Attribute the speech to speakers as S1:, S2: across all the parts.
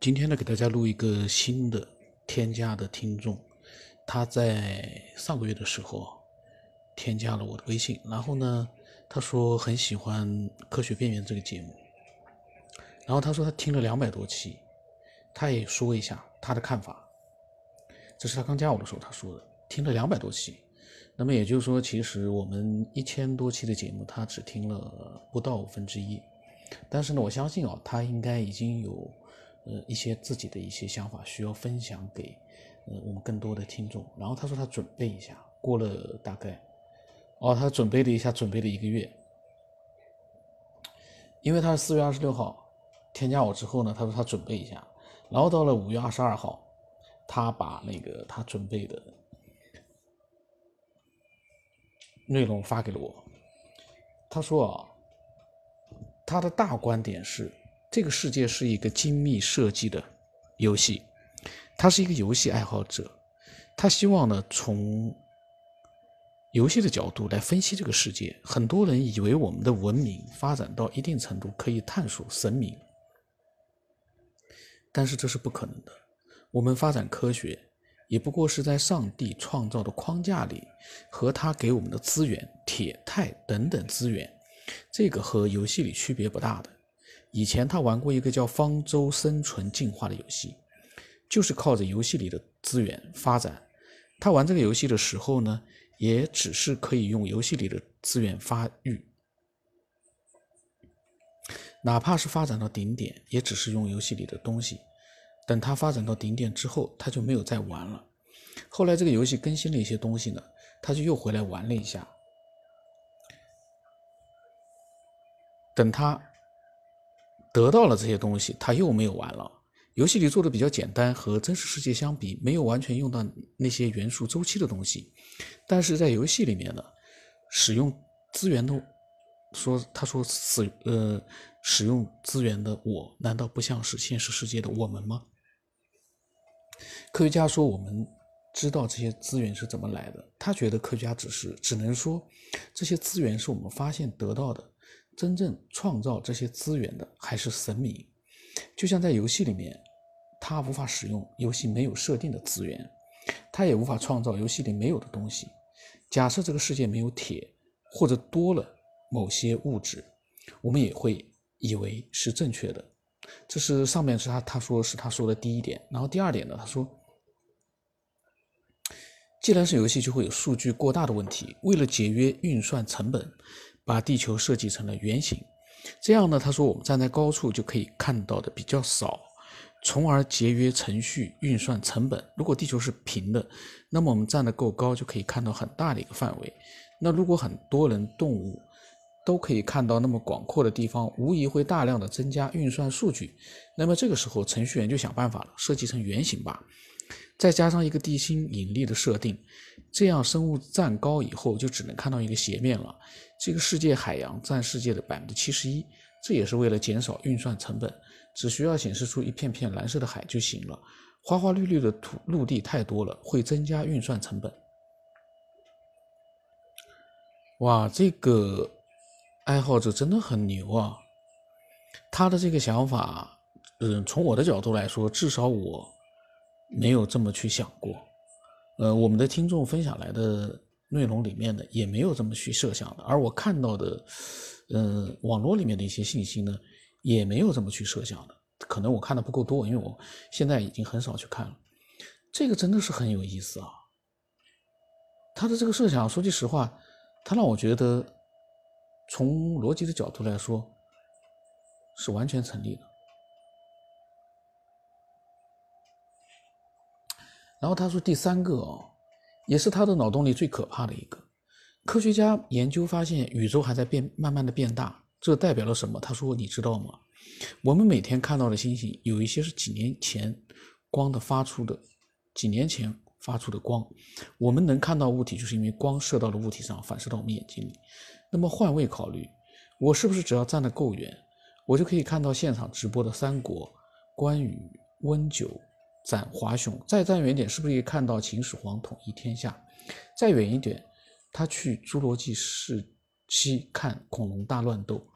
S1: 今天呢，给大家录一个新的添加的听众，他在上个月的时候添加了我的微信，然后呢，他说很喜欢《科学边缘》这个节目，然后他说他听了两百多期，他也说一下他的看法。这是他刚加我的时候他说的，听了两百多期，那么也就是说，其实我们一千多期的节目，他只听了不到五分之一。但是呢，我相信啊，他应该已经有，呃，一些自己的一些想法需要分享给，呃，我们更多的听众。然后他说他准备一下，过了大概，哦，他准备了一下，准备了一个月，因为他是四月二十六号添加我之后呢，他说他准备一下，然后到了五月二十二号，他把那个他准备的内容发给了我，他说啊。他的大观点是，这个世界是一个精密设计的游戏。他是一个游戏爱好者，他希望呢从游戏的角度来分析这个世界。很多人以为我们的文明发展到一定程度可以探索神明，但是这是不可能的。我们发展科学，也不过是在上帝创造的框架里，和他给我们的资源、铁、钛等等资源。这个和游戏里区别不大的。以前他玩过一个叫《方舟生存进化》的游戏，就是靠着游戏里的资源发展。他玩这个游戏的时候呢，也只是可以用游戏里的资源发育，哪怕是发展到顶点，也只是用游戏里的东西。等他发展到顶点之后，他就没有再玩了。后来这个游戏更新了一些东西呢，他就又回来玩了一下。等他得到了这些东西，他又没有玩了。游戏里做的比较简单，和真实世界相比，没有完全用到那些元素周期的东西。但是在游戏里面呢，使用资源的说，他说使呃使用资源的我，难道不像是现实世界的我们吗？科学家说，我们知道这些资源是怎么来的。他觉得科学家只是只能说，这些资源是我们发现得到的。真正创造这些资源的还是神明，就像在游戏里面，他无法使用游戏没有设定的资源，他也无法创造游戏里没有的东西。假设这个世界没有铁，或者多了某些物质，我们也会以为是正确的。这是上面是他他说是他说的第一点，然后第二点呢，他说，既然是游戏，就会有数据过大的问题，为了节约运算成本。把地球设计成了圆形，这样呢？他说我们站在高处就可以看到的比较少，从而节约程序运算成本。如果地球是平的，那么我们站得够高就可以看到很大的一个范围。那如果很多人、动物都可以看到那么广阔的地方，无疑会大量的增加运算数据。那么这个时候，程序员就想办法了，设计成圆形吧。再加上一个地心引力的设定，这样生物站高以后就只能看到一个斜面了。这个世界海洋占世界的百分之七十一，这也是为了减少运算成本，只需要显示出一片片蓝色的海就行了。花花绿绿的土陆地太多了，会增加运算成本。哇，这个爱好者真的很牛啊！他的这个想法，嗯，从我的角度来说，至少我没有这么去想过。呃，我们的听众分享来的。内容里面的也没有这么去设想的，而我看到的，呃，网络里面的一些信息呢，也没有这么去设想的。可能我看的不够多，因为我现在已经很少去看了。这个真的是很有意思啊！他的这个设想，说句实话，他让我觉得，从逻辑的角度来说，是完全成立的。然后他说第三个哦。也是他的脑洞里最可怕的一个。科学家研究发现，宇宙还在变，慢慢的变大。这代表了什么？他说：“你知道吗？我们每天看到的星星，有一些是几年前光的发出的，几年前发出的光。我们能看到物体，就是因为光射到了物体上，反射到我们眼睛里。那么换位考虑，我是不是只要站得够远，我就可以看到现场直播的三国、关羽、温酒？”斩华雄，再站远点，是不是可以看到秦始皇统一天下？再远一点，他去侏罗纪世期看恐龙大乱斗。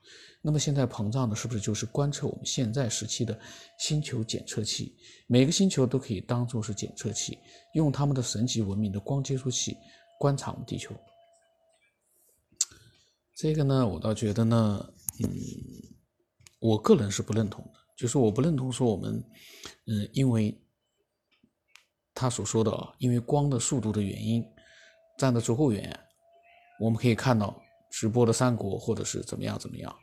S1: 那么现在膨胀的是不是就是观测我们现在时期的星球检测器？每个星球都可以当做是检测器，用他们的神级文明的光接触器观察我们地球。这个呢，我倒觉得呢，嗯，我个人是不认同的，就是我不认同说我们，嗯，因为他所说的，因为光的速度的原因，站得足够远，我们可以看到直播的三国或者是怎么样怎么样。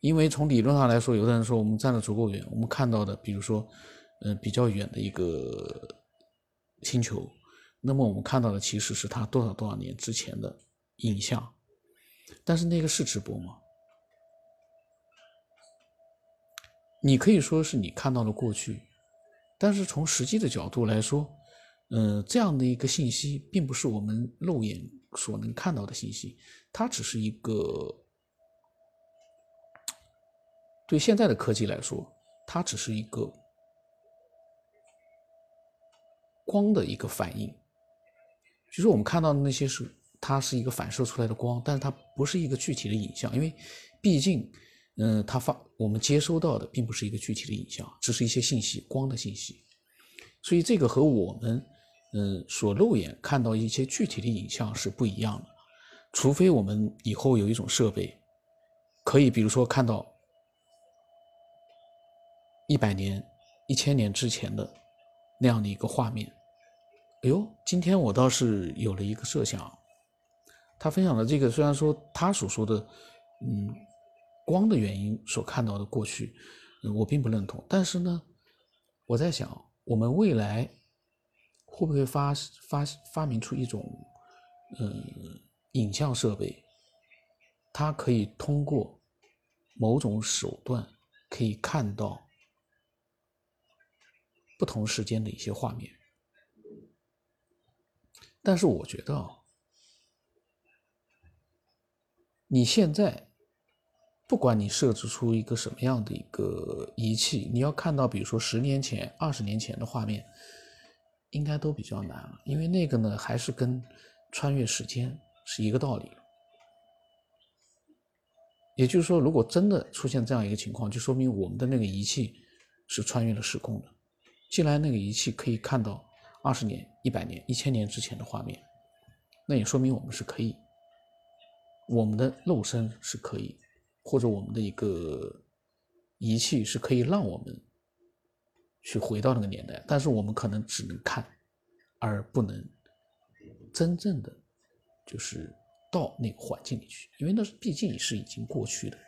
S1: 因为从理论上来说，有的人说我们站得足够远，我们看到的，比如说，嗯，比较远的一个星球，那么我们看到的其实是它多少多少年之前的影像，但是那个是直播吗？你可以说是你看到了过去，但是从实际的角度来说，嗯，这样的一个信息并不是我们肉眼所能看到的信息，它只是一个。对现在的科技来说，它只是一个光的一个反应。就是我们看到的那些是，它是一个反射出来的光，但是它不是一个具体的影像，因为毕竟，嗯，它发我们接收到的并不是一个具体的影像，只是一些信息，光的信息。所以这个和我们，嗯，所肉眼看到一些具体的影像是不一样的。除非我们以后有一种设备，可以比如说看到。一百年、一千年之前的那样的一个画面，哎呦，今天我倒是有了一个设想。他分享的这个，虽然说他所说的，嗯，光的原因所看到的过去，我并不认同。但是呢，我在想，我们未来会不会发发发明出一种，嗯，影像设备，它可以通过某种手段可以看到。不同时间的一些画面，但是我觉得啊，你现在不管你设置出一个什么样的一个仪器，你要看到，比如说十年前、二十年前的画面，应该都比较难了，因为那个呢，还是跟穿越时间是一个道理。也就是说，如果真的出现这样一个情况，就说明我们的那个仪器是穿越了时空的。既然那个仪器可以看到二十年、一百年、一千年之前的画面，那也说明我们是可以，我们的肉身是可以，或者我们的一个仪器是可以让我们去回到那个年代，但是我们可能只能看，而不能真正的就是到那个环境里去，因为那毕竟是已经过去的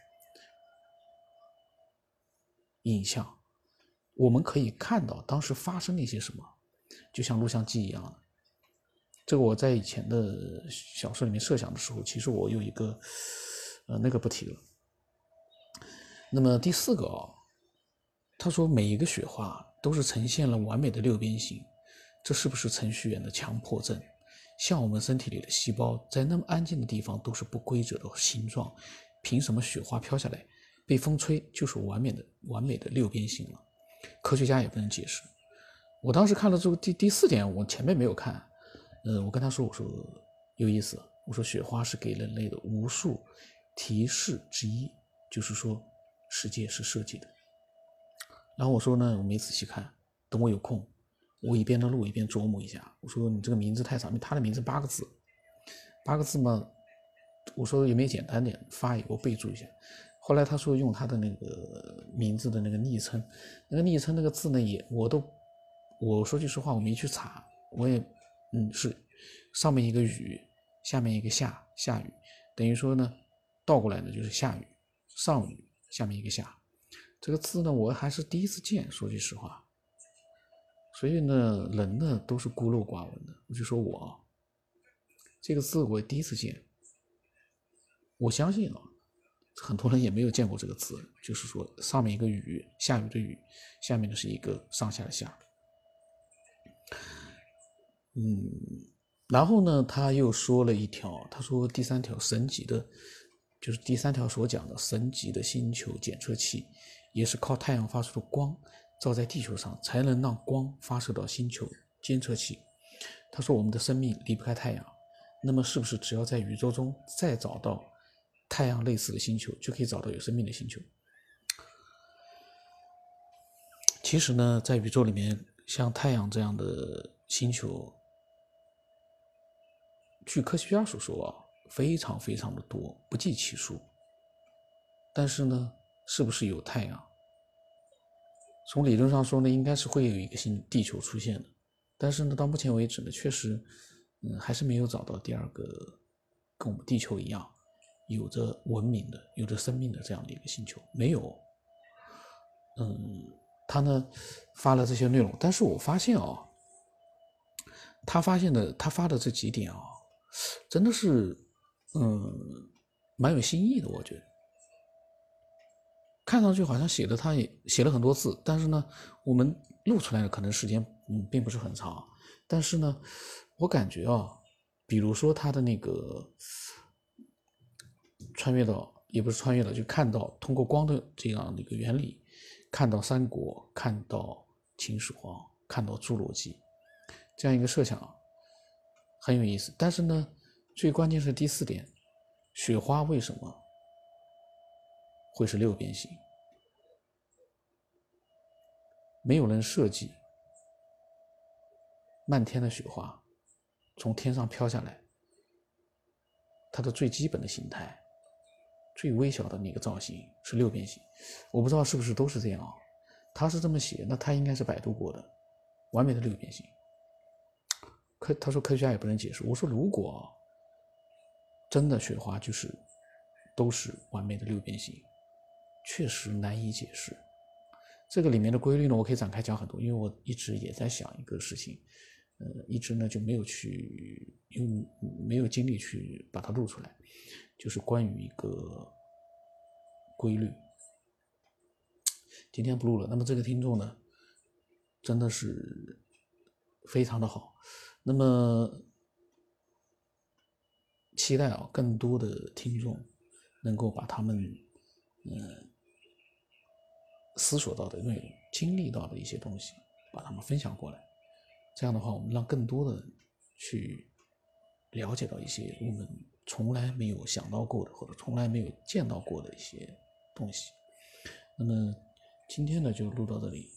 S1: 影像。我们可以看到当时发生了一些什么，就像录像机一样的。这个我在以前的小说里面设想的时候，其实我有一个，呃，那个不提了。那么第四个啊，他说每一个雪花都是呈现了完美的六边形，这是不是程序员的强迫症？像我们身体里的细胞，在那么安静的地方都是不规则的形状，凭什么雪花飘下来，被风吹就是完美的完美的六边形了？科学家也不能解释。我当时看了之后，第第四点我前面没有看。嗯，我跟他说，我说有意思。我说雪花是给人类的无数提示之一，就是说世界是设计的。然后我说呢，我没仔细看，等我有空，我一边的录一边琢磨一下。我说你这个名字太长，他的名字八个字，八个字嘛，我说有没有简单点，发一个我备注一下。后来他说用他的那个名字的那个昵称，那个昵称那个字呢也我都，我说句实话我没去查，我也嗯是上面一个雨，下面一个下下雨，等于说呢倒过来呢就是下雨上雨下面一个下，这个字呢我还是第一次见，说句实话，所以呢人呢都是孤陋寡闻的，我就说我这个字我第一次见，我相信啊。很多人也没有见过这个字，就是说上面一个雨，下雨的雨，下面的是一个上下的下。嗯，然后呢，他又说了一条，他说第三条神级的，就是第三条所讲的神级的星球检测器，也是靠太阳发出的光照在地球上，才能让光发射到星球监测器。他说我们的生命离不开太阳，那么是不是只要在宇宙中再找到？太阳类似的星球，就可以找到有生命的星球。其实呢，在宇宙里面，像太阳这样的星球，据科学家所说啊，非常非常的多，不计其数。但是呢，是不是有太阳？从理论上说呢，应该是会有一个新地球出现的。但是呢，到目前为止呢，确实，嗯，还是没有找到第二个跟我们地球一样有着文明的、有着生命的这样的一个星球，没有。嗯。他呢发了这些内容，但是我发现啊，他发现的他发的这几点啊，真的是嗯蛮有新意的，我觉得。看上去好像写的他也写了很多字，但是呢，我们录出来的可能时间嗯并不是很长，但是呢，我感觉啊，比如说他的那个穿越到也不是穿越了，就看到通过光的这样的一个原理。看到三国，看到秦始皇，看到侏罗纪，这样一个设想很有意思。但是呢，最关键是第四点，雪花为什么会是六边形？没有人设计漫天的雪花从天上飘下来，它的最基本的形态。最微小的那个造型是六边形，我不知道是不是都是这样啊？他是这么写，那他应该是百度过的，完美的六边形。科他说科学家也不能解释，我说如果真的雪花就是都是完美的六边形，确实难以解释。这个里面的规律呢，我可以展开讲很多，因为我一直也在想一个事情，呃，一直呢就没有去用没有精力去把它录出来。就是关于一个规律。今天不录了。那么这个听众呢，真的是非常的好。那么期待啊，更多的听众能够把他们嗯思索到的内容、经历到的一些东西，把他们分享过来。这样的话，我们让更多的人去了解到一些我们。从来没有想到过的，或者从来没有见到过的一些东西。那么今天呢，就录到这里。